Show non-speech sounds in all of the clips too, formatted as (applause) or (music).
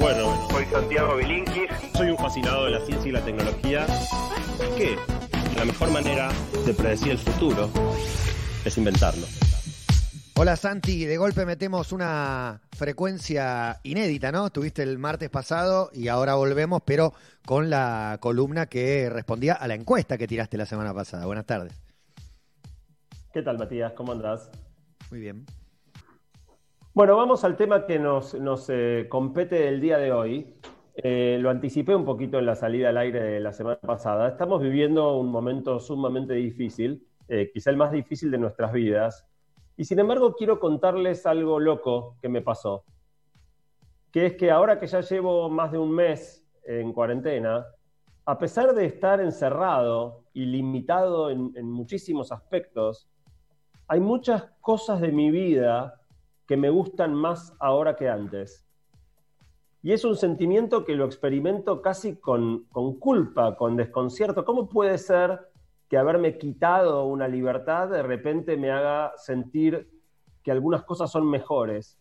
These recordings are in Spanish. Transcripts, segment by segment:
Bueno, Soy Santiago Bilinkis. soy un fascinado de la ciencia y la tecnología. Que la mejor manera de predecir el futuro es inventarlo. Hola Santi, de golpe metemos una frecuencia inédita, ¿no? Estuviste el martes pasado y ahora volvemos, pero con la columna que respondía a la encuesta que tiraste la semana pasada. Buenas tardes. ¿Qué tal, Matías? ¿Cómo andás? Muy bien. Bueno, vamos al tema que nos, nos, eh, compete del día de hoy. Eh, lo anticipé un poquito en la salida al aire de la semana pasada. Estamos viviendo un momento sumamente difícil, eh, quizá el más difícil de nuestras vidas. Y sin embargo, quiero contarles algo loco que me pasó. Que es que ahora que ya llevo más de un mes en cuarentena, a pesar de estar encerrado y limitado en, en muchísimos aspectos, hay muchas cosas de mi vida que me gustan más ahora que antes. Y es un sentimiento que lo experimento casi con, con, culpa, con desconcierto. ¿Cómo puede ser que haberme quitado una libertad de repente me haga sentir que algunas cosas son mejores?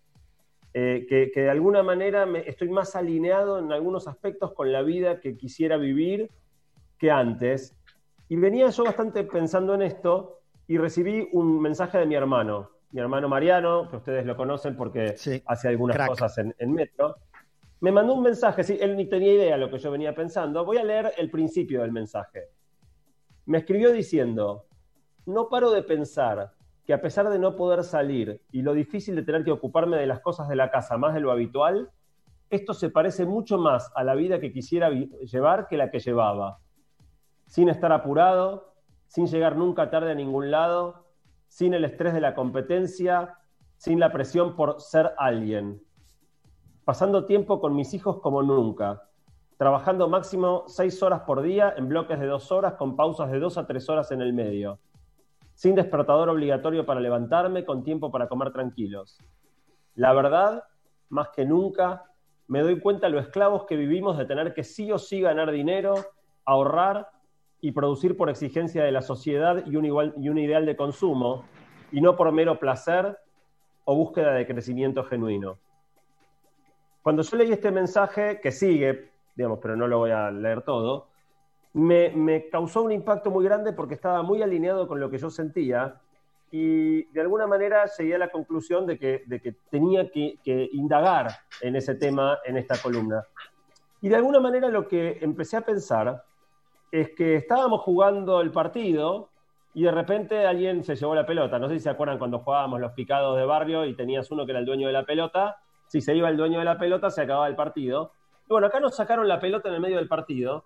Eh, que, que, de alguna manera estoy más alineado en algunos aspectos con la vida que quisiera vivir que antes. Y venía yo bastante pensando en esto y recibí un mensaje de mi hermano, mi hermano Mariano, que ustedes lo conocen porque sí, hace algunas crack. cosas en, en, Metro, me mandó un mensaje, sí, él ni tenía idea de lo que yo venía pensando. Voy a leer el principio del mensaje. Me escribió diciendo, no paro de pensar que a pesar de no poder salir y lo difícil de tener que ocuparme de las cosas de la casa más de lo habitual, esto se parece mucho más a la vida que quisiera llevar que la que llevaba. Sin estar apurado, sin llegar nunca tarde a ningún lado, sin el estrés de la competencia, sin la presión por ser alguien. Pasando tiempo con mis hijos como nunca, trabajando máximo seis horas por día en bloques de dos horas con pausas de dos a tres horas en el medio, sin despertador obligatorio para levantarme, con tiempo para comer tranquilos. La verdad, más que nunca, me doy cuenta lo esclavos que vivimos de tener que sí o sí ganar dinero, ahorrar y producir por exigencia de la sociedad y un, igual, y un ideal de consumo, y no por mero placer o búsqueda de crecimiento genuino. Cuando yo leí este mensaje, que sigue, digamos, pero no lo voy a leer todo, me, causó un impacto muy grande porque estaba muy alineado con lo que yo sentía y de alguna manera llegué a la conclusión de que, de que tenía que indagar en ese tema en esta columna. Y de alguna manera lo que empecé a pensar es que estábamos jugando el partido y de repente alguien se llevó la pelota. No sé si se acuerdan cuando jugábamos los picados de barrio y tenías uno que era el dueño de la pelota. Si se iba el dueño de la pelota, se acababa el partido. Y bueno, acá nos sacaron la pelota en el medio del partido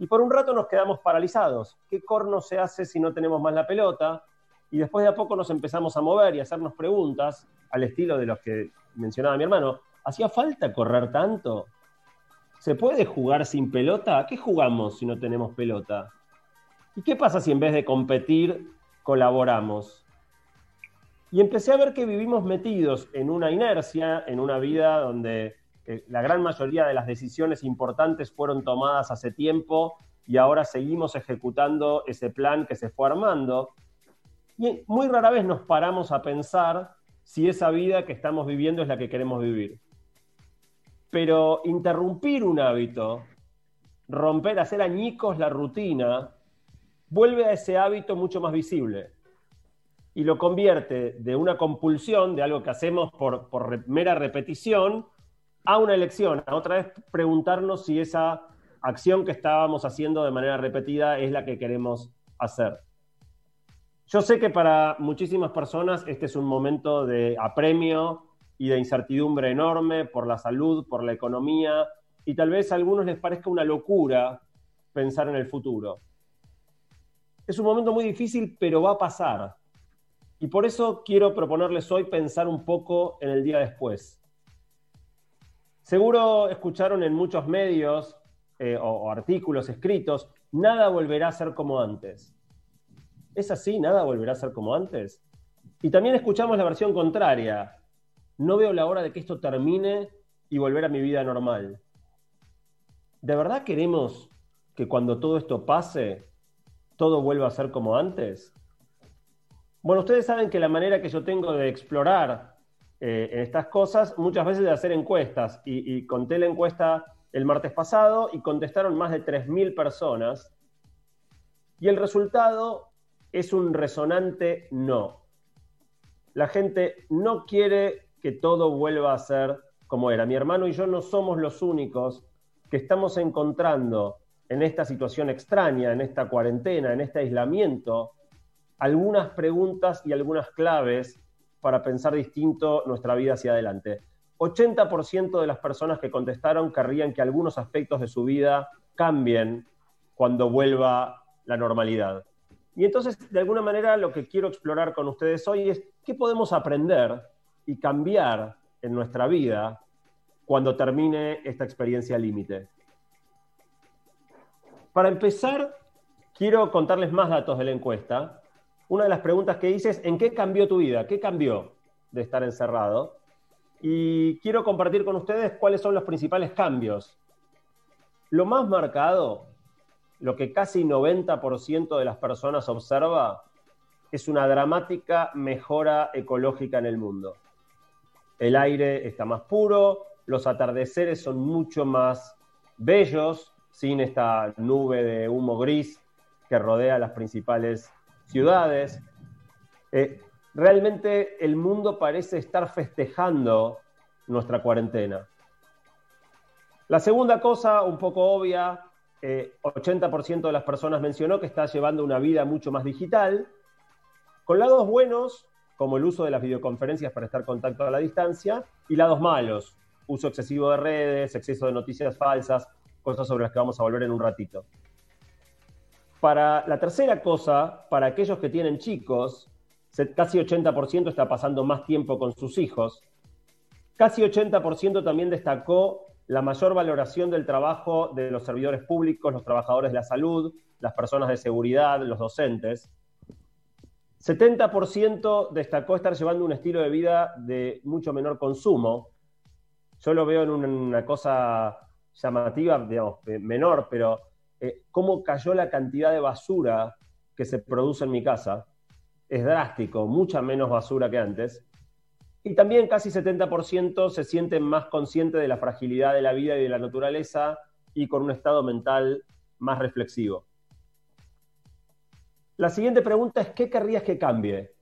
y por un rato nos quedamos paralizados. ¿Qué corno se hace si no tenemos más la pelota? Y después de a poco nos empezamos a mover y a hacernos preguntas al estilo de los que mencionaba mi hermano. ¿Hacía falta correr tanto? ¿Se puede jugar sin pelota? ¿A qué jugamos si no tenemos pelota? ¿Y qué pasa si en vez de competir colaboramos? Y empecé a ver que vivimos metidos en una inercia, en una vida donde eh, la gran mayoría de las decisiones importantes fueron tomadas hace tiempo y ahora seguimos ejecutando ese plan que se fue armando. Y muy rara vez nos paramos a pensar si esa vida que estamos viviendo es la que queremos vivir. Pero interrumpir un hábito, romper, hacer añicos la rutina, vuelve a ese hábito mucho más visible y lo convierte de una compulsión, de algo que hacemos por, por mera repetición, a una elección, a otra vez preguntarnos si esa acción que estábamos haciendo de manera repetida es la que queremos hacer. Yo sé que para muchísimas personas este es un momento de apremio, y de incertidumbre enorme por la salud, por la economía, y tal vez a algunos les parezca una locura pensar en el futuro. Es un momento muy difícil, pero va a pasar. Y por eso quiero proponerles hoy pensar un poco en el día después. Seguro escucharon en muchos medios eh, o, o artículos escritos, nada volverá a ser como antes. ¿Es así? ¿Nada volverá a ser como antes? Y también escuchamos la versión contraria, no veo la hora de que esto termine y volver a mi vida normal. ¿De verdad queremos que cuando todo esto pase, todo vuelva a ser como antes? Bueno, ustedes saben que la manera que yo tengo de explorar eh, estas cosas, muchas veces de hacer encuestas. Y, y conté la encuesta el martes pasado y contestaron más de 3.000 personas. Y el resultado es un resonante no. La gente no quiere que todo vuelva a ser como era. Mi hermano y yo no somos los únicos que estamos encontrando en esta situación extraña, en esta cuarentena, en este aislamiento, algunas preguntas y algunas claves para pensar distinto nuestra vida hacia adelante. 80% de las personas que contestaron querrían que algunos aspectos de su vida cambien cuando vuelva la normalidad. Y entonces, de alguna manera, lo que quiero explorar con ustedes hoy es qué podemos aprender y cambiar en nuestra vida cuando termine esta experiencia límite. Para empezar, quiero contarles más datos de la encuesta. Una de las preguntas que hice es, ¿en qué cambió tu vida? ¿Qué cambió de estar encerrado? Y quiero compartir con ustedes cuáles son los principales cambios. Lo más marcado, lo que casi 90% de las personas observa, es una dramática mejora ecológica en el mundo. El aire está más puro, los atardeceres son mucho más bellos, sin esta nube de humo gris que rodea las principales ciudades. Eh, realmente el mundo parece estar festejando nuestra cuarentena. La segunda cosa, un poco obvia, 80% eh, de las personas mencionó que está llevando una vida mucho más digital, con lados buenos, como el uso de las videoconferencias para estar en contacto a la distancia, y lados malos, uso excesivo de redes, exceso de noticias falsas, cosas sobre las que vamos a volver en un ratito. Para la tercera cosa, para aquellos que tienen chicos, casi 80% está pasando más tiempo con sus hijos. Casi 80% también destacó la mayor valoración del trabajo de los servidores públicos, los trabajadores de la salud, las personas de seguridad, los docentes. 70% destacó estar llevando un estilo de vida de mucho menor consumo. Yo lo veo en una cosa llamativa, digamos, menor, pero eh, cómo cayó la cantidad de basura que se produce en mi casa es drástico, mucha menos basura que antes. Y también casi 70% se sienten más conscientes de la fragilidad de la vida y de la naturaleza y con un estado mental más reflexivo. La siguiente pregunta es, ¿qué querrías que cambie?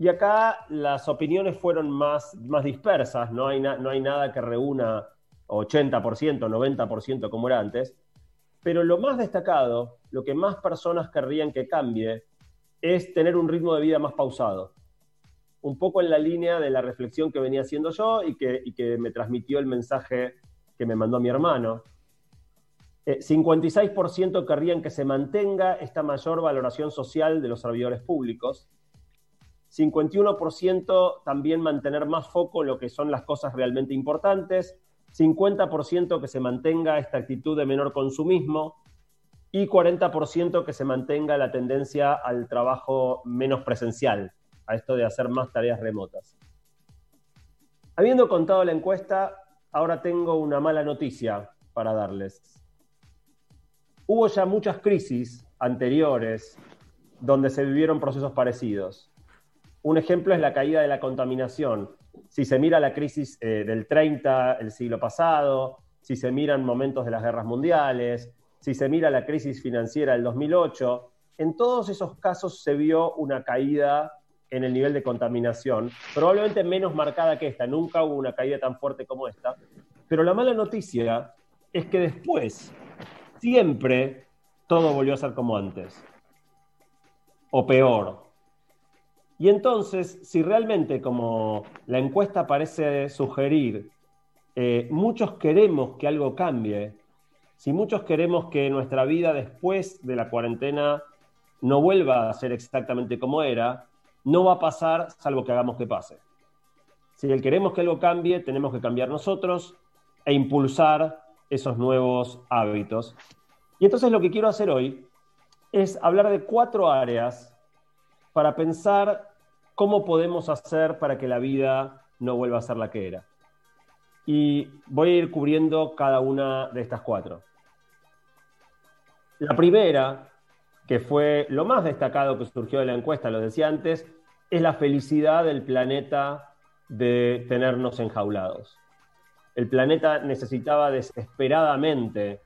Y acá las opiniones fueron más, más dispersas, no hay, no hay nada que reúna 80%, 90% como era antes, pero lo más destacado, lo que más personas querrían que cambie, es tener un ritmo de vida más pausado. Un poco en la línea de la reflexión que venía haciendo yo y que, que me transmitió el mensaje que me mandó mi hermano. 56% eh, querrían que se mantenga esta mayor valoración social de los servidores públicos. 51% también mantener más foco en lo que son las cosas realmente importantes. 50% que se mantenga esta actitud de menor consumismo y 40% que se mantenga la tendencia al trabajo menos presencial, a esto de hacer más tareas remotas. Habiendo contado la encuesta, ahora tengo una mala noticia para darles. Hubo ya muchas crisis anteriores donde se vivieron procesos parecidos. Un ejemplo es la caída de la contaminación. Si se mira la crisis eh, del 30, el siglo pasado, si se miran momentos de las guerras mundiales, si se mira la crisis financiera del 2008, en todos esos casos se vio una caída en el nivel de contaminación, probablemente menos marcada que esta, nunca hubo una caída tan fuerte como esta, pero la mala noticia es que después, siempre, todo volvió a ser como antes, o peor. Y entonces, si realmente, como la encuesta parece sugerir, eh, muchos queremos que algo cambie, si muchos queremos que nuestra vida después de la cuarentena no vuelva a ser exactamente como era, no va a pasar salvo que hagamos que pase. Si queremos que algo cambie, tenemos que cambiar nosotros e impulsar esos nuevos hábitos. Y entonces lo que quiero hacer hoy es hablar de cuatro áreas para pensar cómo podemos hacer para que la vida no vuelva a ser la que era. Y voy a ir cubriendo cada una de estas cuatro. La primera, que fue lo más destacado que surgió de la encuesta, lo decía antes, es la felicidad del planeta de tenernos enjaulados. El planeta necesitaba desesperadamente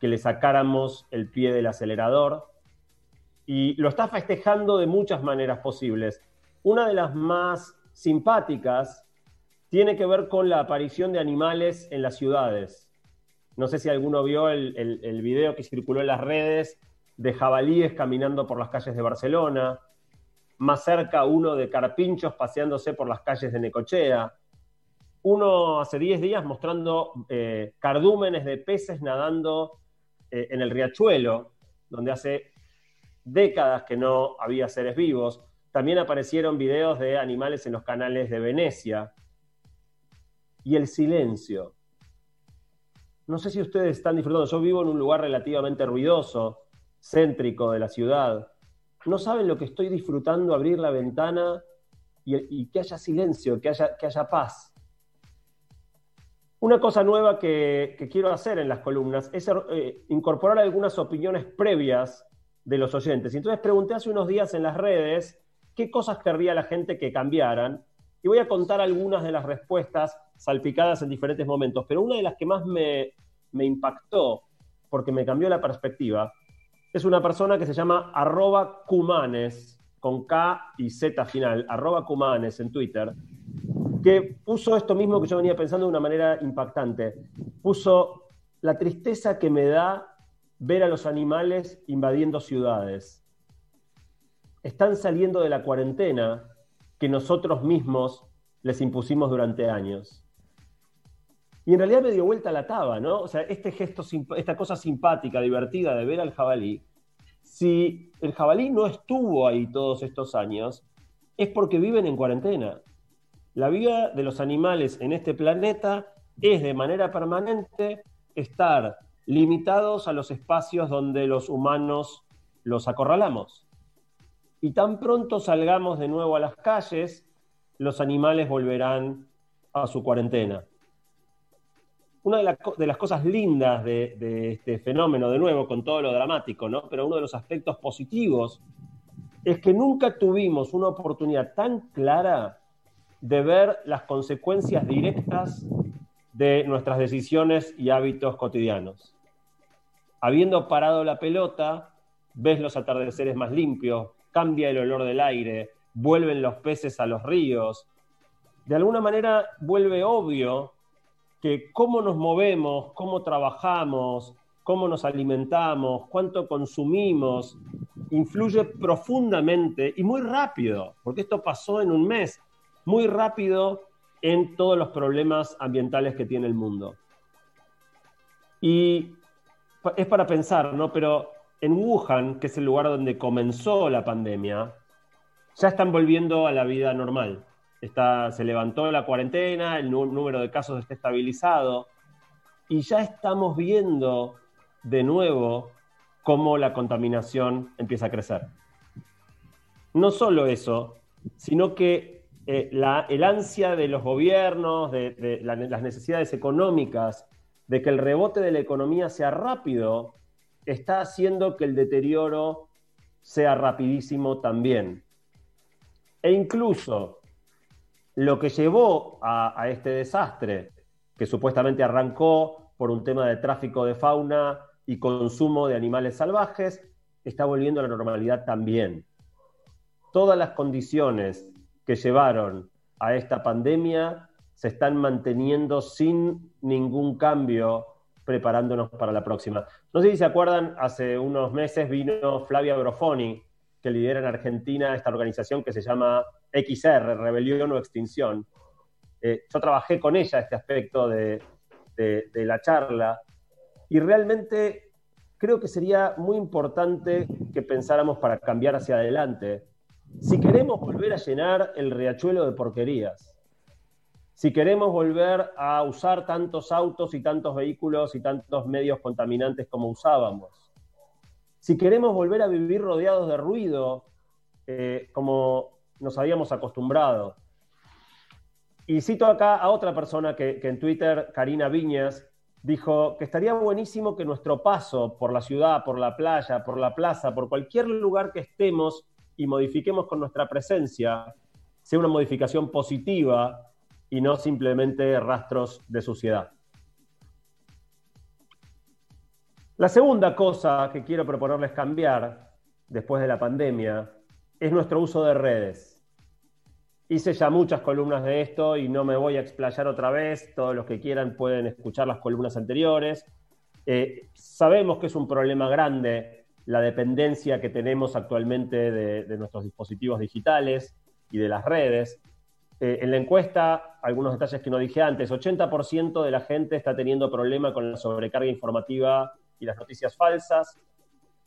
que le sacáramos el pie del acelerador y lo está festejando de muchas maneras posibles. Una de las más simpáticas tiene que ver con la aparición de animales en las ciudades. No sé si alguno vio el, video que circuló en las redes de jabalíes caminando por las calles de Barcelona, más cerca uno de carpinchos paseándose por las calles de Necochea, uno hace 10 días mostrando eh, cardúmenes de peces nadando eh, en el riachuelo, donde hace décadas que no había seres vivos. También aparecieron videos de animales en los canales de Venecia. Y el silencio. No sé si ustedes están disfrutando. Yo vivo en un lugar relativamente ruidoso, céntrico de la ciudad. No saben lo que estoy disfrutando abrir la ventana y, que haya silencio, que haya, que haya paz. Una cosa nueva que, quiero hacer en las columnas es eh, incorporar algunas opiniones previas de los oyentes. Entonces pregunté hace unos días en las redes qué cosas querría la gente que cambiaran. Y voy a contar algunas de las respuestas salpicadas en diferentes momentos. Pero una de las que más me, me impactó, porque me cambió la perspectiva, es una persona que se llama arroba Cumanes, con K y Z final, arroba Cumanes en Twitter, que puso esto mismo que yo venía pensando de una manera impactante. Puso la tristeza que me da ver a los animales invadiendo ciudades. Están saliendo de la cuarentena que nosotros mismos les impusimos durante años. Y en realidad me dio vuelta la taba, ¿no? O sea, este gesto, esta cosa simpática, divertida de ver al jabalí, si el jabalí no estuvo ahí todos estos años, es porque viven en cuarentena. La vida de los animales en este planeta es de manera permanente estar limitados a los espacios donde los humanos los acorralamos. Y tan pronto salgamos de nuevo a las calles, los animales volverán a su cuarentena. Una de, las cosas lindas de, de, este fenómeno, de nuevo, con todo lo dramático, ¿no? pero uno de los aspectos positivos, es que nunca tuvimos una oportunidad tan clara de ver las consecuencias directas de nuestras decisiones y hábitos cotidianos. Habiendo parado la pelota, ves los atardeceres más limpios, cambia el olor del aire, vuelven los peces a los ríos. De alguna manera vuelve obvio que cómo nos movemos, cómo trabajamos, cómo nos alimentamos, cuánto consumimos, influye profundamente y muy rápido, porque esto pasó en un mes, muy rápido en todos los problemas ambientales que tiene el mundo. Y es para pensar, ¿no? Pero en Wuhan, que es el lugar donde comenzó la pandemia, ya están volviendo a la vida normal. Está, se levantó la cuarentena, el número de casos está estabilizado y ya estamos viendo de nuevo cómo la contaminación empieza a crecer. No solo eso, sino que eh, el ansia de los gobiernos, de, las necesidades económicas, de que el rebote de la economía sea rápido, está haciendo que el deterioro sea rapidísimo también. E incluso lo que llevó a, este desastre, que supuestamente arrancó por un tema de tráfico de fauna y consumo de animales salvajes, está volviendo a la normalidad también. Todas las condiciones que llevaron a esta pandemia se están manteniendo sin ningún cambio preparándonos para la próxima. No sé si se acuerdan, hace unos meses vino Flavia Brofoni, que lidera en Argentina esta organización que se llama XR, Rebelión o Extinción. Eh, yo trabajé con ella este aspecto de, de la charla y realmente creo que sería muy importante que pensáramos para cambiar hacia adelante si queremos volver a llenar el riachuelo de porquerías, si queremos volver a usar tantos autos y tantos vehículos y tantos medios contaminantes como usábamos, si queremos volver a vivir rodeados de ruido eh, como nos habíamos acostumbrado. Y cito acá a otra persona que, que en Twitter, Karina Viñas, dijo que estaría buenísimo que nuestro paso por la ciudad, por la playa, por la plaza, por cualquier lugar que estemos, y modifiquemos con nuestra presencia, sea una modificación positiva y no simplemente rastros de suciedad. La segunda cosa que quiero proponerles cambiar después de la pandemia es nuestro uso de redes. Hice ya muchas columnas de esto y no me voy a explayar otra vez. Todos los que quieran pueden escuchar las columnas anteriores. Eh, sabemos que es un problema grande la dependencia que tenemos actualmente de, nuestros dispositivos digitales y de las redes. Eh, en la encuesta, algunos detalles que no dije antes, 80% de la gente está teniendo problema con la sobrecarga informativa y las noticias falsas,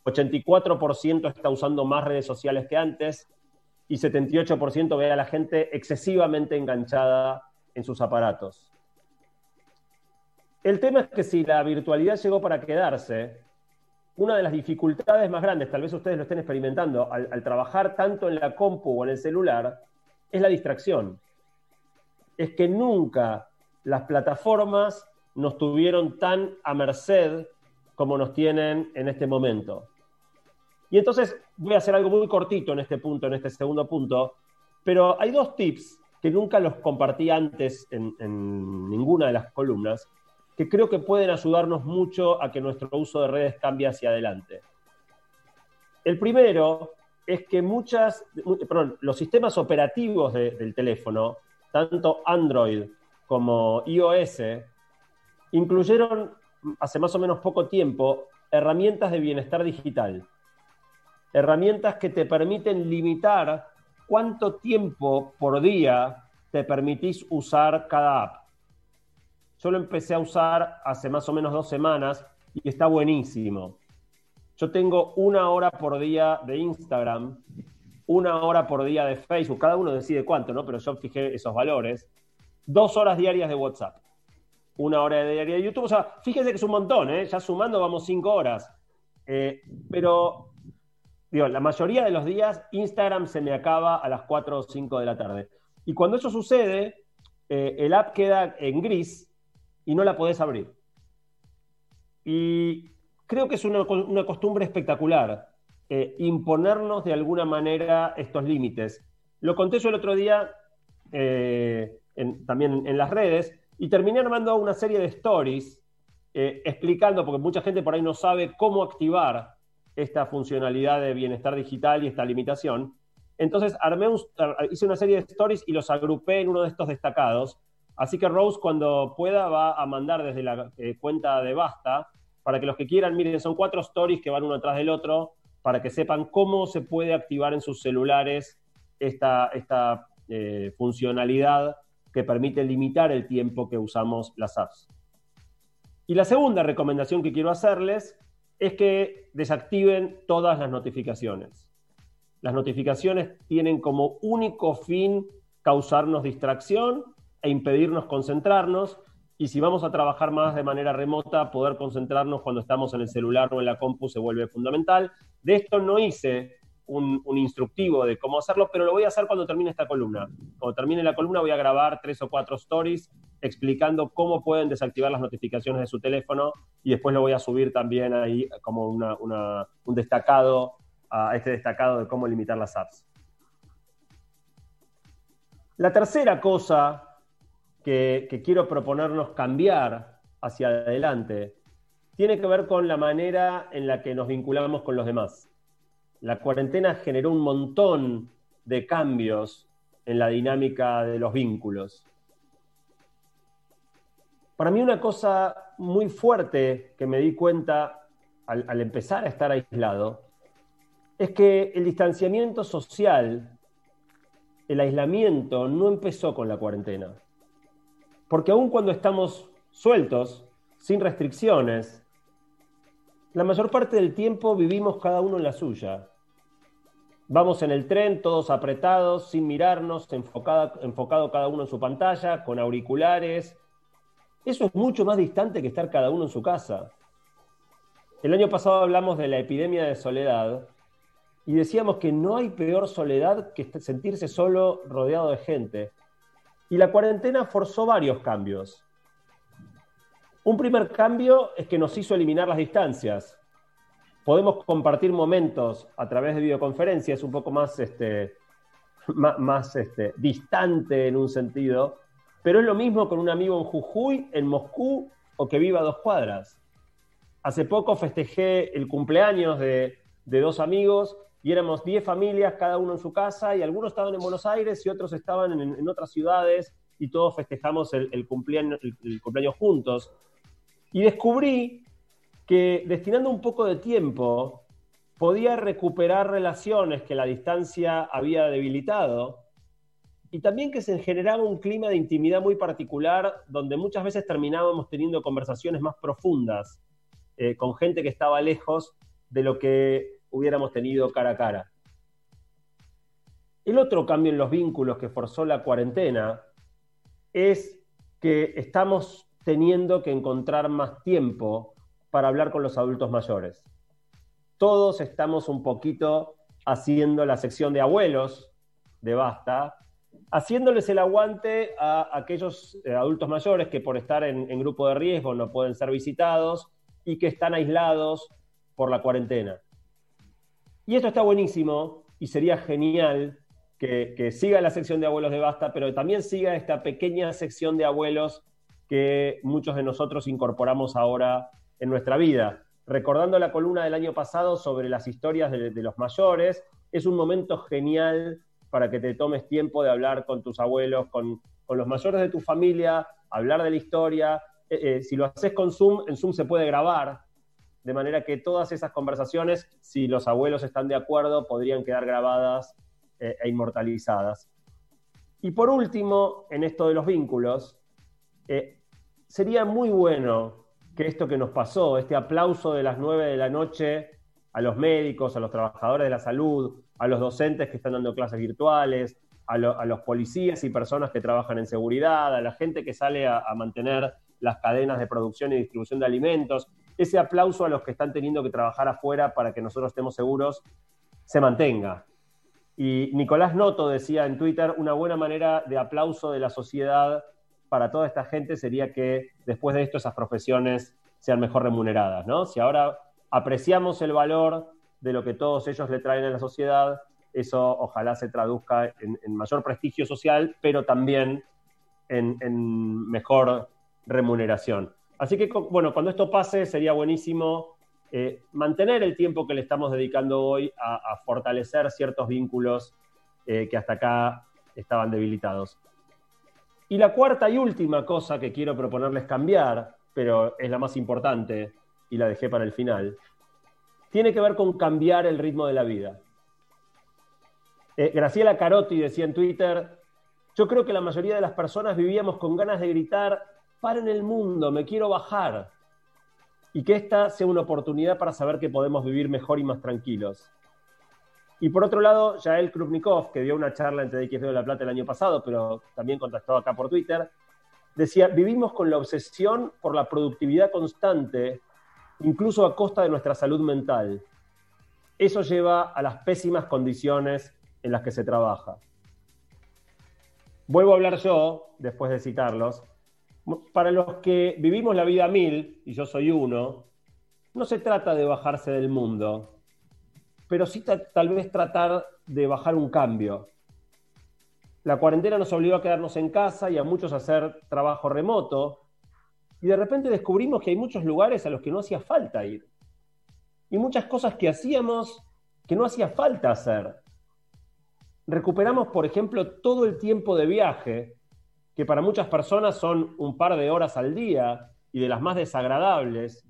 84% está usando más redes sociales que antes y 78% ve a la gente excesivamente enganchada en sus aparatos. El tema es que si la virtualidad llegó para quedarse, una de las dificultades más grandes, tal vez ustedes lo estén experimentando, al, trabajar tanto en la compu o en el celular, es la distracción. Es que nunca las plataformas nos tuvieron tan a merced como nos tienen en este momento. Y entonces voy a hacer algo muy cortito en este punto, en este segundo punto, pero hay dos tips que nunca los compartí antes en ninguna de las columnas, que creo que pueden ayudarnos mucho a que nuestro uso de redes cambie hacia adelante. El primero es que muchas, perdón, los sistemas operativos del teléfono, tanto Android como iOS, incluyeron hace más o menos poco tiempo herramientas de bienestar digital. Herramientas que te permiten limitar cuánto tiempo por día te permitís usar cada app. Yo lo empecé a usar hace más o menos dos semanas y está buenísimo. Yo tengo una hora por día de Instagram, una hora por día de Facebook, cada uno decide cuánto, ¿no? Pero yo fijé esos valores. Dos horas diarias de WhatsApp una hora diaria de YouTube. O sea, fíjense que es un montón, ¿eh? Ya sumando vamos cinco horas. Eh, pero, digo, la mayoría de los días Instagram se me acaba a las 4 o 5 de la tarde. Y cuando eso sucede, eh, el app queda en gris y no la podés abrir. Y creo que es una, costumbre espectacular imponernos de alguna manera estos límites. Lo conté yo el otro día también en las redes y terminé armando una serie de stories eh, explicando, porque mucha gente por ahí no sabe cómo activar esta funcionalidad de bienestar digital y esta limitación. Entonces hice una serie de stories y los agrupé en uno de estos destacados. Así que Rose cuando pueda va a mandar desde la eh, cuenta de Basta para que los que quieran, miren, son cuatro stories que van uno atrás del otro para que sepan cómo se puede activar en sus celulares esta, esta eh, funcionalidad que permite limitar el tiempo que usamos las apps. Y la segunda recomendación que quiero hacerles es que desactiven todas las notificaciones. Las notificaciones tienen como único fin causarnos distracción e impedirnos concentrarnos. Y si vamos a trabajar más de manera remota, poder concentrarnos cuando estamos en el celular o en la compu se vuelve fundamental. De esto no hice un, instructivo de cómo hacerlo, pero lo voy a hacer cuando termine esta columna. Cuando termine la columna voy a grabar tres o cuatro stories explicando cómo pueden desactivar las notificaciones de su teléfono y después lo voy a subir también ahí como un destacado, a este destacado de cómo limitar las apps. La tercera cosa que, quiero proponernos cambiar hacia adelante tiene que ver con la manera en la que nos vinculamos con los demás la cuarentena generó un montón de cambios en la dinámica de los vínculos. Para mí una cosa muy fuerte que me di cuenta al, empezar a estar aislado es que el distanciamiento social, el aislamiento, no empezó con la cuarentena. Porque aun cuando estamos sueltos, sin restricciones, la mayor parte del tiempo vivimos cada uno en la suya. Vamos en el tren, todos apretados, sin mirarnos, enfocado, cada uno en su pantalla, con auriculares. Eso es mucho más distante que estar cada uno en su casa. El año pasado hablamos de la epidemia de soledad y decíamos que no hay peor soledad que sentirse solo rodeado de gente. Y la cuarentena forzó varios cambios. Un primer cambio es que nos hizo eliminar las distancias podemos compartir momentos a través de videoconferencias un poco más, este, más, este, distante en un sentido, Pero es lo mismo con un amigo en Jujuy, en Moscú o que viva a dos cuadras. Hace poco festejé el cumpleaños de, dos amigos y éramos 10 familias, cada uno en su casa, y algunos estaban en Buenos Aires y otros estaban en, otras ciudades, y todos festejamos el, cumpleaños, el cumpleaños juntos. Y descubrí que destinando un poco de tiempo podía recuperar relaciones que la distancia había debilitado y también que se generaba un clima de intimidad muy particular donde muchas veces terminábamos teniendo conversaciones más profundas eh, con gente que estaba lejos de lo que hubiéramos tenido cara a cara. El otro cambio en los vínculos que forzó la cuarentena es que estamos teniendo que encontrar más tiempo para hablar con los adultos mayores. Todos estamos un poquito haciendo la sección de abuelos de Basta, haciéndoles el aguante a aquellos eh, adultos mayores que por estar en, grupo de riesgo no pueden ser visitados y que están aislados por la cuarentena. Y esto está buenísimo y sería genial que, siga la sección de abuelos de Basta, pero también siga esta pequeña sección de abuelos que muchos de nosotros incorporamos ahora en nuestra vida. Recordando la columna del año pasado sobre las historias de, de los mayores, es un momento genial para que te tomes tiempo de hablar con tus abuelos, con, los mayores de tu familia, hablar de la historia. Eh, eh, si lo haces con Zoom, en Zoom se puede grabar, de manera que todas esas conversaciones, si los abuelos están de acuerdo, podrían quedar grabadas eh, e inmortalizadas. Y por último, en esto de los vínculos, sería muy bueno que esto que nos pasó, este aplauso de las nueve de la noche a los médicos, a los trabajadores de la salud, a los docentes que están dando clases virtuales, a, los policías y personas que trabajan en seguridad, a la gente que sale a, mantener las cadenas de producción y distribución de alimentos. Ese aplauso a los que están teniendo que trabajar afuera para que nosotros estemos seguros se mantenga. Y Nicolás Noto decía en Twitter, una buena manera de aplauso de la sociedad para toda esta gente sería que después de esto esas profesiones sean mejor remuneradas, ¿no? Si ahora apreciamos el valor de lo que todos ellos le traen a la sociedad, eso ojalá se traduzca en, mayor prestigio social, pero también en, mejor remuneración. Así que, bueno, cuando esto pase sería buenísimo eh, mantener el tiempo que le estamos dedicando hoy a, fortalecer ciertos vínculos eh, que hasta acá estaban debilitados. Y la cuarta y última cosa que quiero proponerles cambiar, pero es la más importante y la dejé para el final, tiene que ver con cambiar el ritmo de la vida. Eh, Graciela Carotti decía en Twitter, yo creo que la mayoría de las personas vivíamos con ganas de gritar, paren el mundo, me quiero bajar. Y que esta sea una oportunidad para saber que podemos vivir mejor y más tranquilos. Y por otro lado, Yael Krupnikov, que dio una charla en TDX de La Plata el año pasado, pero también contactó acá por Twitter, decía, vivimos con la obsesión por la productividad constante incluso a costa de nuestra salud mental. Eso lleva a las pésimas condiciones en las que se trabaja. Vuelvo a hablar yo, después de citarlos. Para los que vivimos la vida mil, y yo soy uno, no se trata de bajarse del mundo, pero sí tal vez tratar de bajar un cambio. La cuarentena nos obligó a quedarnos en casa y a muchos a hacer trabajo remoto, y de repente descubrimos que hay muchos lugares a los que no hacía falta ir. Y muchas cosas que hacíamos que no hacía falta hacer. Recuperamos, por ejemplo, todo el tiempo de viaje, que para muchas personas son un par de horas al día y de las más desagradables,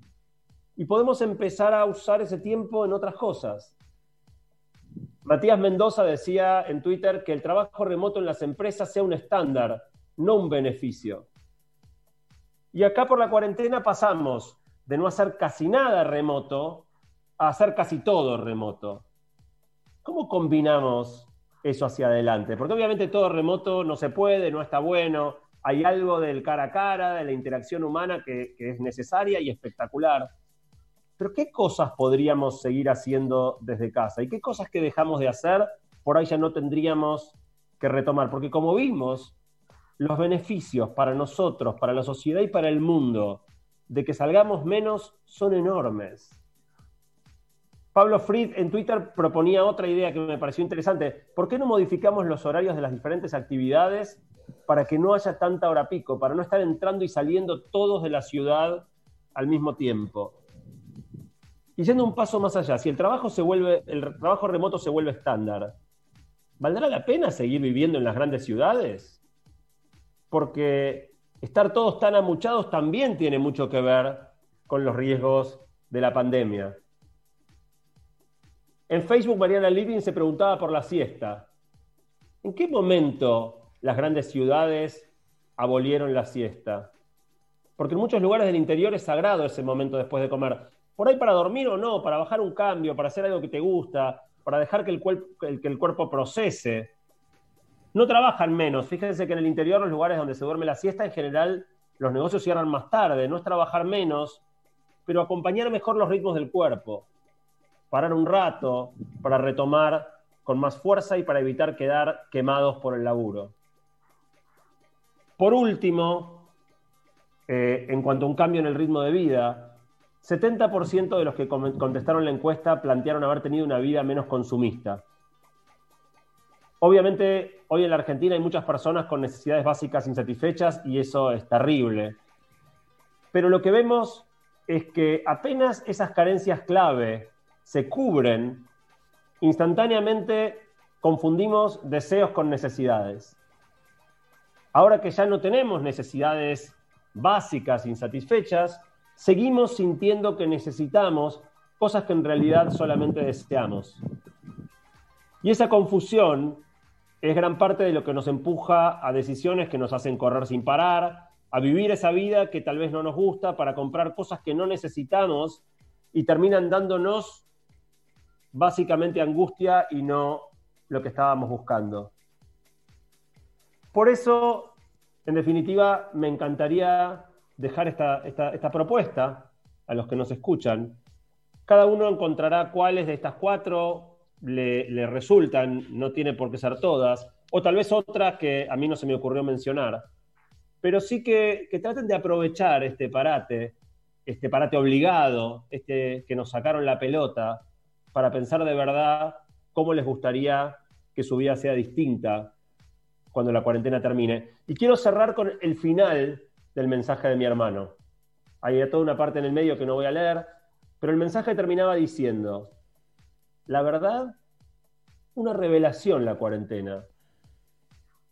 y podemos empezar a usar ese tiempo en otras cosas. Matías Mendoza decía en Twitter que el trabajo remoto en las empresas sea un estándar, no un beneficio. Y acá por la cuarentena pasamos de no hacer casi nada remoto a hacer casi todo remoto. ¿Cómo combinamos eso hacia adelante? Porque obviamente todo remoto no se puede, no está bueno, hay algo del cara a cara, de la interacción humana que, es necesaria y espectacular. Pero ¿qué cosas podríamos seguir haciendo desde casa? ¿Y qué cosas que dejamos de hacer por ahí ya no tendríamos que retomar? Porque como vimos, los beneficios para nosotros, para la sociedad y para el mundo de que salgamos menos son enormes. Pablo Fried en Twitter proponía otra idea que me pareció interesante. ¿Por qué no modificamos los horarios de las diferentes actividades para que no haya tanta hora pico, para no estar entrando y saliendo todos de la ciudad al mismo tiempo. Y yendo un paso más allá, si el trabajo se vuelve, el trabajo remoto se vuelve estándar, ¿valdrá la pena seguir viviendo en las grandes ciudades? Porque estar todos tan amuchados también tiene mucho que ver con los riesgos de la pandemia. En Facebook, Mariana Living se preguntaba por la siesta. ¿En qué momento las grandes ciudades abolieron la siesta? Porque en muchos lugares del interior es sagrado ese momento después de comer. Por ahí para dormir o no, para bajar un cambio, para hacer algo que te gusta, para dejar que el, que el cuerpo procese. No trabajan menos. Fíjense que en el interior, los lugares donde se duerme la siesta, en general los negocios cierran más tarde. No es trabajar menos, pero acompañar mejor los ritmos del cuerpo. Parar un rato para retomar con más fuerza y para evitar quedar quemados por el laburo. Por último, eh, en cuanto a un cambio en el ritmo de vida, 70% de los que contestaron la encuesta plantearon haber tenido una vida menos consumista. Obviamente, hoy en la Argentina hay muchas personas con necesidades básicas insatisfechas y eso es terrible. Pero lo que vemos es que apenas esas carencias clave se cubren, instantáneamente confundimos deseos con necesidades. Ahora que ya no tenemos necesidades básicas insatisfechas, seguimos sintiendo que necesitamos cosas que en realidad solamente deseamos. Y esa confusión es gran parte de lo que nos empuja a decisiones que nos hacen correr sin parar, a vivir esa vida que tal vez no nos gusta, para comprar cosas que no necesitamos y terminan dándonos básicamente angustia y no lo que estábamos buscando. Por eso, en definitiva, me encantaría dejar esta, esta, propuesta a los que nos escuchan. Cada uno encontrará cuáles de estas cuatro le, le resultan, no tiene por qué ser todas, o tal vez otras que a mí no se me ocurrió mencionar pero sí que, traten de aprovechar este parate, este parate obligado, este que nos sacaron la pelota, para pensar de verdad cómo les gustaría que su vida sea distinta cuando la cuarentena termine. Y quiero cerrar con el final del mensaje de mi hermano. Hay toda una parte en el medio que no voy a leer, pero el mensaje terminaba diciendo, la verdad, una revelación la cuarentena.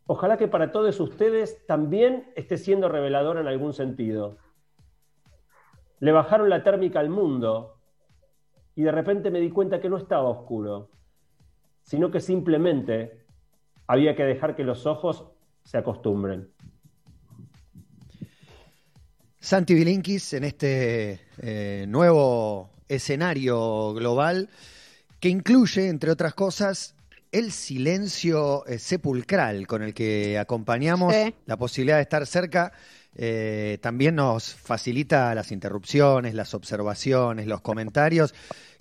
Ojalá que para todos ustedes también esté siendo revelador en algún sentido. Le bajaron la térmica al mundo y de repente me di cuenta que no estaba oscuro, sino que simplemente había que dejar que los ojos se acostumbren. Santi Bilinkis en este eh, nuevo escenario global que incluye, entre otras cosas, el silencio eh, sepulcral con el que acompañamos la posibilidad de estar cerca. Eh, también nos facilita las interrupciones, las observaciones, los comentarios,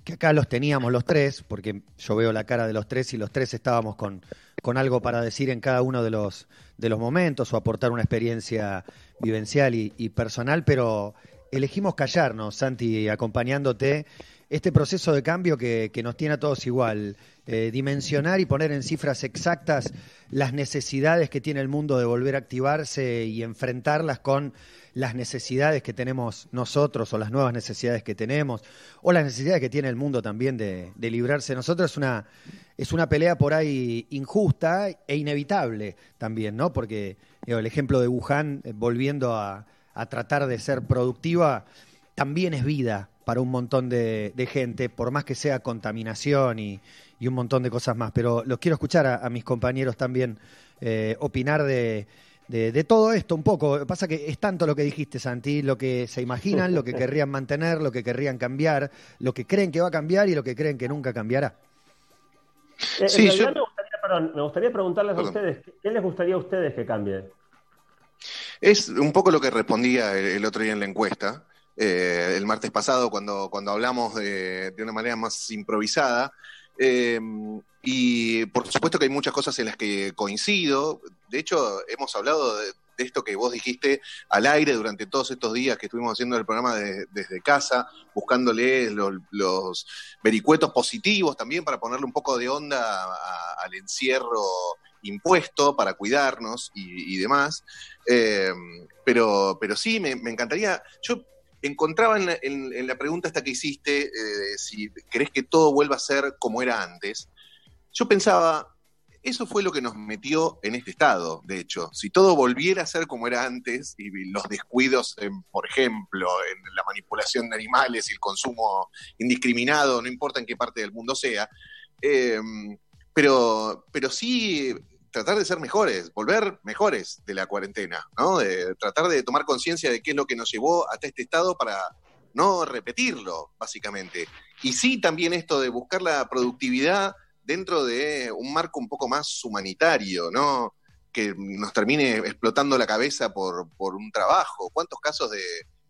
que acá los teníamos los tres, porque yo veo la cara de los tres y los tres estábamos con, con algo para decir en cada uno de los, de los momentos o aportar una experiencia vivencial y, y personal, pero elegimos callarnos, Santi, acompañándote. Este proceso de cambio que, nos tiene a todos igual, eh, dimensionar y poner en cifras exactas las necesidades que tiene el mundo de volver a activarse y enfrentarlas con las necesidades que tenemos nosotros o las nuevas necesidades que tenemos o las necesidades que tiene el mundo también de, librarse de nosotros es una, es una pelea por ahí injusta e inevitable también, ¿no? Porque el ejemplo de Wuhan, eh, volviendo a, a tratar de ser productiva, también es vida para un montón de, gente, por más que sea contaminación y, un montón de cosas más. Pero los quiero escuchar a, mis compañeros también eh, opinar de, todo esto un poco. Pasa que es tanto lo que dijiste, Santi, lo que se imaginan, lo que querrían mantener, lo que querrían cambiar, lo que creen que va a cambiar y lo que creen que nunca cambiará. Eh, sí, me, gustaría, me, gustaría, preguntarles a ustedes, ¿qué les gustaría a ustedes que cambie? Es un poco lo que respondía el otro día en la encuesta. Eh, el martes pasado cuando, cuando hablamos de, de una manera más improvisada. Eh, y por supuesto que hay muchas cosas en las que coincido. De hecho, hemos hablado de, esto que vos dijiste al aire durante todos estos días que estuvimos haciendo el programa desde casa, buscándole los, vericuetos positivos también para ponerle un poco de onda al encierro impuesto para cuidarnos y, demás. Eh, pero, pero sí, me, encantaría. Encontraba en la, pregunta esta que hiciste, eh, si crees que todo vuelva a ser como era antes. Yo pensaba, eso fue lo que nos metió en este estado, de hecho. Si todo volviera a ser como era antes, y los descuidos, por ejemplo, en la manipulación de animales y el consumo indiscriminado, no importa en qué parte del mundo sea, eh, pero, pero sí tratar de ser mejores, volver mejores de la cuarentena, ¿no? De tratar de tomar conciencia de qué es lo que nos llevó hasta este estado para no repetirlo, básicamente. Y sí también esto de buscar la productividad dentro de un marco un poco más humanitario, ¿no? Que nos termine explotando la cabeza por, un trabajo. ¿Cuántos casos de,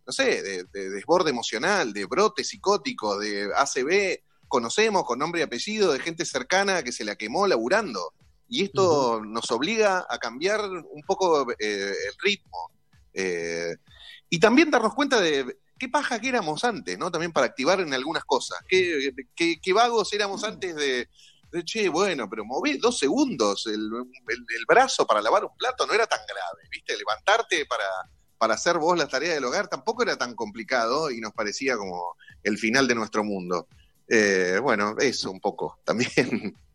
no sé, de, desborde emocional, de brote psicótico, de ACB conocemos con nombre y apellido de gente cercana que se la quemó laburando? Y esto nos obliga a cambiar un poco eh, el ritmo. Eh, y también darnos cuenta de qué paja que éramos antes, ¿no? También para activar en algunas cosas. Qué, qué vagos éramos antes de, che, bueno, pero moví dos segundos el, brazo para lavar un plato no era tan grave, ¿viste? Levantarte para, para hacer vos la tarea del hogar tampoco era tan complicado y nos parecía como el final de nuestro mundo. Eh, bueno, eso un poco también. (laughs)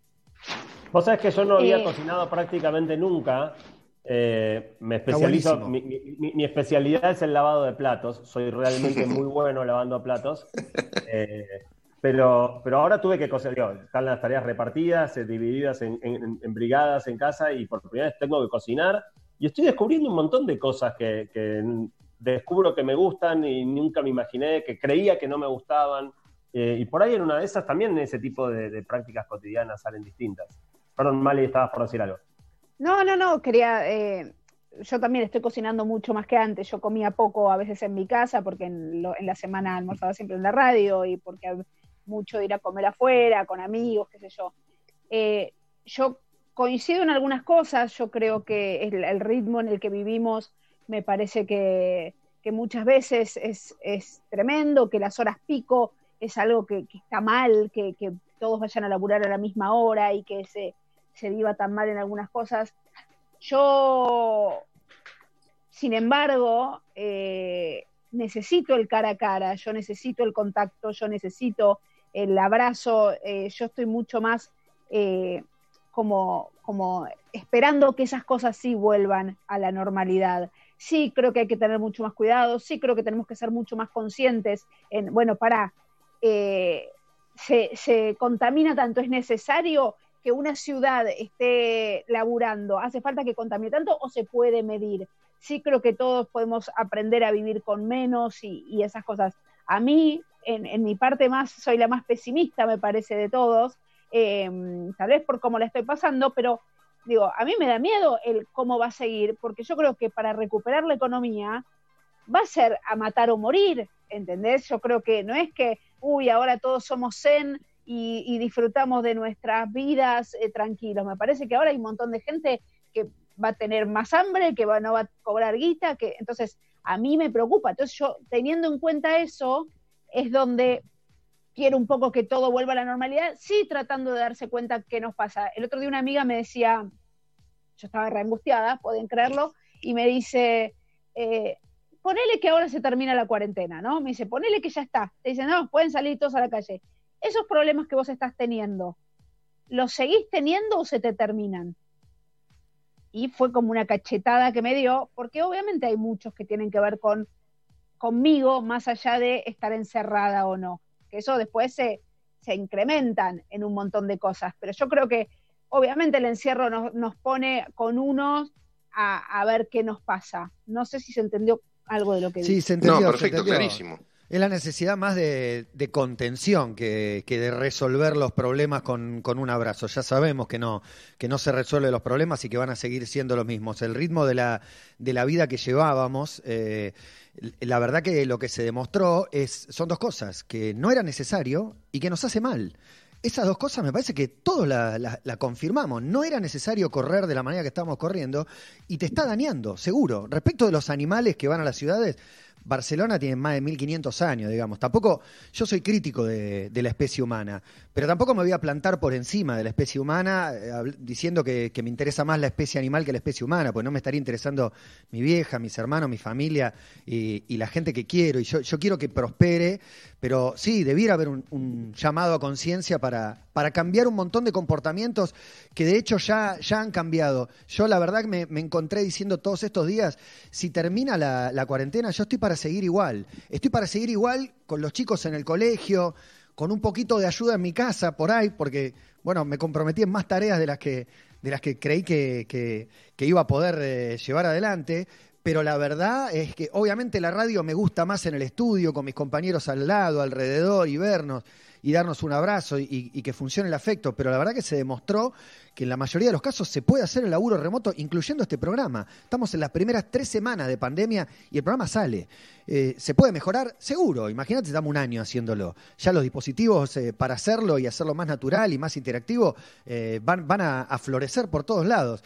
Vos sabés que yo no había cocinado prácticamente nunca. Eh, me especializo, mi, mi, especialidad es el lavado de platos. Soy realmente (laughs) muy bueno lavando platos. Eh, pero, pero ahora tuve que cocinar, están las tareas repartidas, eh, divididas en, brigadas en casa y por primera vez tengo que cocinar. Y estoy descubriendo un montón de cosas que, descubro que me gustan y nunca me imaginé, que creía que no me gustaban. Eh, y por ahí en una de esas también ese tipo de, prácticas cotidianas salen distintas. Perdón, Mali, estabas por decir algo. No, no, no, quería... Eh, yo también estoy cocinando mucho más que antes. Yo comía poco a veces en mi casa porque en, en la semana almorzaba siempre en la radio y porque mucho de ir a comer afuera, con amigos, qué sé yo. Eh, yo coincido en algunas cosas, yo creo que el, ritmo en el que vivimos me parece que, muchas veces es, tremendo, que las horas pico es algo que, está mal, que, todos vayan a laburar a la misma hora y que se, se viva tan mal en algunas cosas. Yo, sin embargo, eh, necesito el cara a cara, yo necesito el contacto, yo necesito el abrazo, eh, yo estoy mucho más eh, como, como esperando que esas cosas sí vuelvan a la normalidad. Sí creo que hay que tener mucho más cuidado, sí creo que tenemos que ser mucho más conscientes en, bueno, para, se, se contamina tanto, es necesario que una ciudad esté laburando, hace falta que contamine tanto o se puede medir. Sí creo que todos podemos aprender a vivir con menos y, y esas cosas. A mí en, mi parte más, soy la más pesimista, me parece, de todos, eh, tal vez por cómo la estoy pasando, pero digo, a mí me da miedo el cómo va a seguir, porque yo creo que para recuperar la economía va a ser a matar o morir, ¿entendés? Yo creo que no es que, uy, ahora todos somos zen y, disfrutamos de nuestras vidas eh, tranquilos. Me parece que ahora hay un montón de gente que va a tener más hambre, que va, no va a cobrar guita, que entonces a mí me preocupa. Entonces yo, teniendo en cuenta eso, es donde quiero un poco que todo vuelva a la normalidad, sí tratando de darse cuenta qué nos pasa. El otro día una amiga me decía, yo estaba reangustiada, pueden creerlo, y me dice, eh, ponele que ahora se termina la cuarentena, ¿no? Me dice, ponele que ya está. Te dice, no, pueden salir todos a la calle. Esos problemas que vos estás teniendo, ¿los seguís teniendo o se te terminan? Y fue como una cachetada que me dio, porque obviamente hay muchos que tienen que ver con conmigo más allá de estar encerrada o no. Que eso después se, se incrementan en un montón de cosas. Pero yo creo que obviamente el encierro nos, nos pone con unos a, a, ver qué nos pasa. No sé si se entendió algo de lo que Sí, se entendió. No, perfecto, clarísimo. Es la necesidad más de, contención que, de resolver los problemas con, un abrazo. Ya sabemos que no, que no se resuelven los problemas y que van a seguir siendo los mismos. El ritmo de la, de la vida que llevábamos, eh, la verdad que lo que se demostró es, son dos cosas, que no era necesario y que nos hace mal esas dos cosas me parece que todos la, la, confirmamos. No era necesario correr de la manera que estábamos corriendo y te está dañando, seguro. Respecto de los animales que van a las ciudades, Barcelona tiene más de 1500 años, digamos. Tampoco, yo soy crítico de, la especie humana, pero tampoco me voy a plantar por encima de la especie humana eh, diciendo que, me interesa más la especie animal que la especie humana, pues no me estaría interesando mi vieja, mis hermanos, mi familia y, la gente que quiero. Y yo, quiero que prospere, pero sí, debiera haber un, llamado a conciencia para, para cambiar un montón de comportamientos que de hecho ya, ya han cambiado. Yo la verdad que me, encontré diciendo todos estos días, si termina la, la cuarentena, yo estoy para seguir igual. Estoy para seguir igual con los chicos en el colegio, con un poquito de ayuda en mi casa por ahí, porque, bueno, me comprometí en más tareas de las que, de las que creí que, que, iba a poder eh, llevar adelante. Pero la verdad es que obviamente la radio me gusta más en el estudio, con mis compañeros al lado, alrededor y vernos y darnos un abrazo y, que funcione el afecto. Pero la verdad que se demostró que en la mayoría de los casos se puede hacer el laburo remoto, incluyendo este programa. Estamos en las primeras tres semanas de pandemia y el programa sale. Eh, ¿Se puede mejorar? Seguro. Imagínate, estamos un año haciéndolo. Ya los dispositivos eh, para hacerlo y hacerlo más natural y más interactivo eh, van, van a, florecer por todos lados.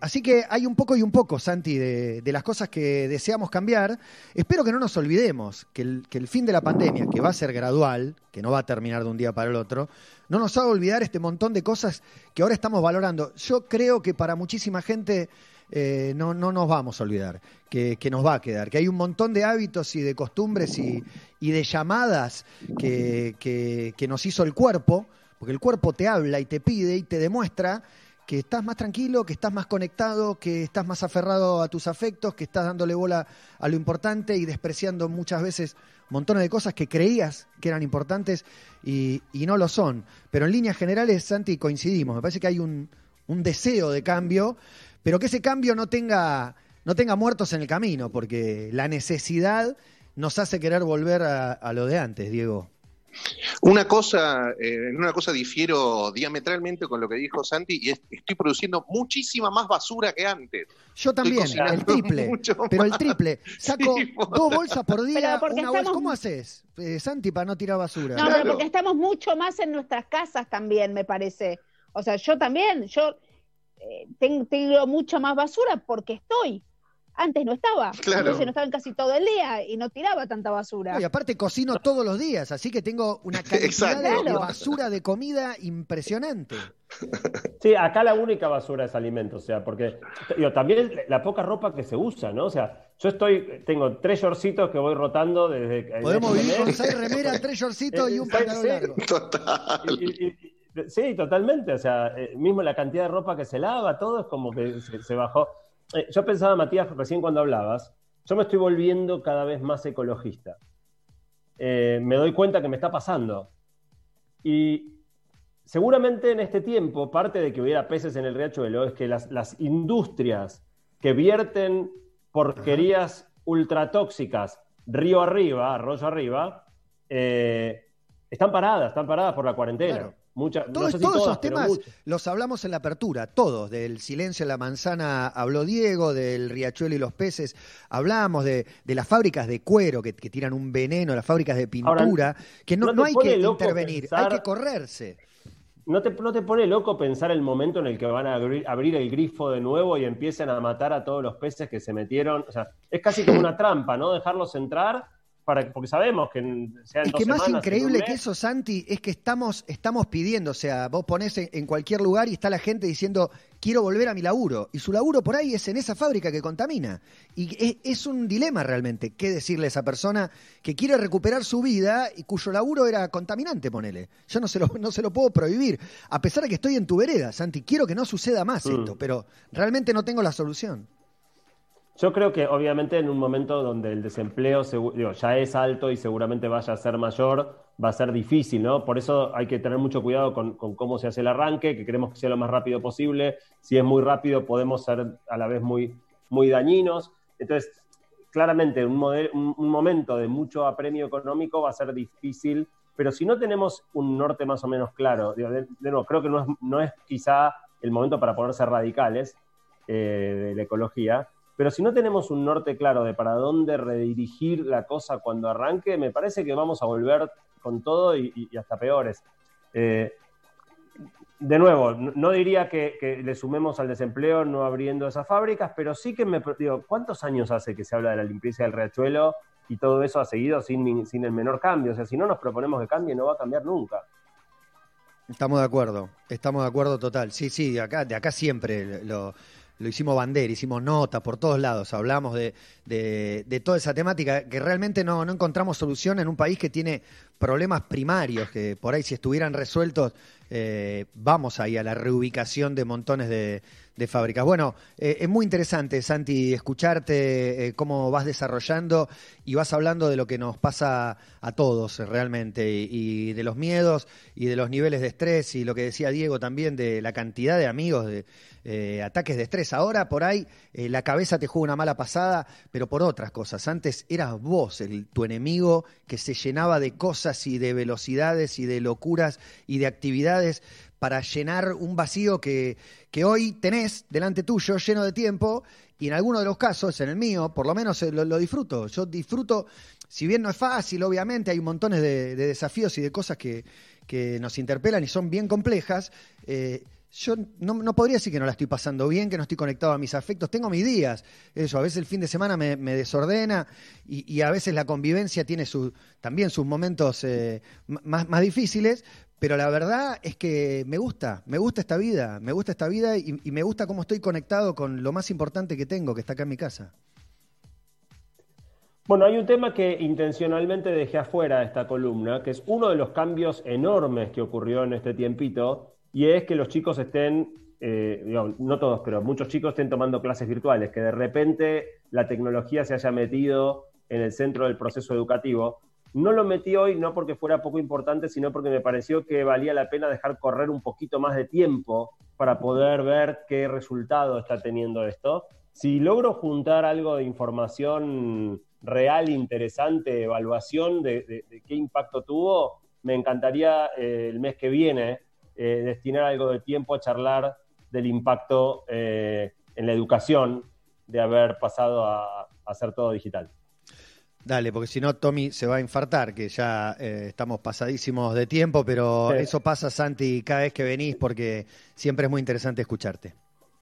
así que hay un poco y un poco, Santi, de, las cosas que deseamos cambiar. Espero que no nos olvidemos que el, que el fin de la pandemia, que va a ser gradual, que no va a terminar de un día para el otro, no nos haga olvidar este montón de cosas que ahora estamos valorando. Yo creo que para muchísima gente eh, no, no nos vamos a olvidar, que, nos va a quedar, que hay un montón de hábitos y de costumbres y, de llamadas que, que, nos hizo el cuerpo, porque el cuerpo te habla y te pide y te demuestra que estás más tranquilo, que estás más conectado, que estás más aferrado a tus afectos, que estás dándole bola a lo importante y despreciando muchas veces montones de cosas que creías que eran importantes y, no lo son. Pero en líneas generales, Santi, coincidimos. Me parece que hay un, deseo de cambio, pero que ese cambio no tenga, no tenga muertos en el camino, porque la necesidad nos hace querer volver a lo de antes, Diego. Una cosa, eh, en una cosa difiero diametralmente con lo que dijo Santi y estoy produciendo muchísima más basura que antes. Yo también, el triple, (laughs) pero el triple. (laughs) Saco dos bolsas por día, ¿Cómo haces, eh, Santi, para no tirar basura? No, pero porque estamos mucho más en nuestras casas también, me parece. O sea, yo también, yo eh, tengo mucho más basura porque estoy antes no estaba. (laughs) Entonces no estaba casi todo el día y no tiraba tanta basura. y aparte cocino todos los días, así que tengo una (laughs) cantidad de basura de comida impresionante. (laughs) Sí, acá la única basura es alimento, o sea, porque yo también la poca ropa que se usa, ¿no? O sea, yo estoy, tengo tres shortcitos que voy rotando desde. Podemos vivir con seis remeras, tres shortcitos y un pantalón largo. sí, totalmente. O sea, eh, mismo la cantidad de ropa que se lava, todo es como que se bajó. Eh, yo pensaba, Matías, recién cuando hablabas, yo me estoy volviendo cada vez más ecologista. Eh, me doy cuenta que me está pasando. Y seguramente en este tiempo, parte de que hubiera peces en el riachuelo, es que las, industrias que vierten porquerías ultratóxicas río arriba, arroyo arriba, eh, están paradas, están paradas por la cuarentena todos, esos temas los hablamos en la apertura, todos, del silencio en la manzana habló Diego, del riachuelo y los peces, hablamos de, las fábricas de cuero que, tiran un veneno, las fábricas de pintura, que no, no, hay que intervenir, hay que correrse. ¿No te, ¿No te pone loco pensar el momento en el que van a abrir, abrir, el grifo de nuevo y empiecen a matar a todos los peces que se metieron? O sea, es casi como una trampa, ¿no? Dejarlos entrar porque sabemos que sean Es que más increíble que eso, Santi, es que estamos, estamos pidiendo, o sea, vos ponés en, cualquier lugar y está la gente diciendo, quiero volver a mi laburo, y su laburo por ahí es en esa fábrica que contamina. Y es, un dilema realmente, qué decirle a esa persona que quiere recuperar su vida y cuyo laburo era contaminante, ponele. Yo no se lo, no se lo puedo prohibir, a pesar de que estoy en tu vereda, Santi, quiero que no suceda más mm. esto, pero realmente no tengo la solución. Yo creo que obviamente en un momento donde el desempleo ya es alto y seguramente vaya a ser mayor, va a ser difícil, ¿no? Por eso hay que tener mucho cuidado con, cómo se hace el arranque, que queremos que sea lo más rápido posible. Si es muy rápido, podemos ser a la vez muy, muy dañinos. Entonces, claramente, un, un, momento de mucho apremio económico va a ser difícil, pero si no tenemos un norte más o menos claro, de, nuevo, creo que no es, no quizá el momento para ponerse radicales eh, de la ecología, pero si no tenemos un norte claro de para dónde redirigir la cosa cuando arranque, me parece que vamos a volver con todo y, hasta peores. Eh, de nuevo, no diría que, le sumemos al desempleo no abriendo esas fábricas, pero sí que me digo, ¿cuántos años hace que se habla de la limpieza del riachuelo y todo eso ha seguido sin, sin el menor cambio. O sea, si no nos proponemos que cambie, no va a cambiar nunca. Estamos de acuerdo, estamos de acuerdo total. Sí, sí, de acá, de acá siempre lo, lo hicimos bandera, hicimos notas por todos lados, hablamos de, de, toda esa temática, que realmente no, no, encontramos solución en un país que tiene problemas primarios, que por ahí si estuvieran resueltos, eh, vamos ahí a la reubicación de montones de, de fábricas. Bueno, eh, es muy interesante, Santi, escucharte eh, cómo vas desarrollando y vas hablando de lo que nos pasa a todos eh, realmente y, de los miedos y de los niveles de estrés y lo que decía Diego también de la cantidad de amigos de ataques de estrés. Ahora por ahí la cabeza te juega una mala pasada, pero por otras cosas. Antes eras vos el, tu enemigo que se llenaba de cosas y de velocidades y de locuras y de actividades para llenar un vacío que, que hoy tenés delante tuyo lleno de tiempo y en algunos de los casos, en el mío, por lo menos eh, lo, disfruto. Yo disfruto, si bien no es fácil, obviamente hay montones de, desafíos y de cosas que, que, nos interpelan y son bien complejas. Eh, yo no, podría decir que no la estoy pasando bien, que no estoy conectado a mis afectos. Tengo mis días. Eso, a veces el fin de semana me, desordena y, a veces la convivencia tiene su, también sus momentos eh, más, más difíciles, pero la verdad es que me gusta, me gusta esta vida, me gusta esta vida y, me gusta cómo estoy conectado con lo más importante que tengo, que está acá en mi casa. Bueno, hay un tema que intencionalmente dejé afuera de esta columna, que es uno de los cambios enormes que ocurrió en este tiempito, y es que los chicos estén, eh, no todos, pero muchos chicos estén tomando clases virtuales, que de repente la tecnología se haya metido en el centro del proceso educativo. No lo metí hoy no porque fuera poco importante, sino porque me pareció que valía la pena dejar correr un poquito más de tiempo para poder ver qué resultado está teniendo esto. Si logro juntar algo de información real, interesante, evaluación de, qué impacto tuvo, me encantaría eh, el mes que viene eh, destinar algo de tiempo a charlar del impacto eh, en la educación de haber pasado a hacer todo digital. Dale, porque si no, Tommy se va a infartar, que ya eh, estamos pasadísimos de tiempo, pero eso pasa, Santi, cada vez que venís, porque siempre es muy interesante escucharte.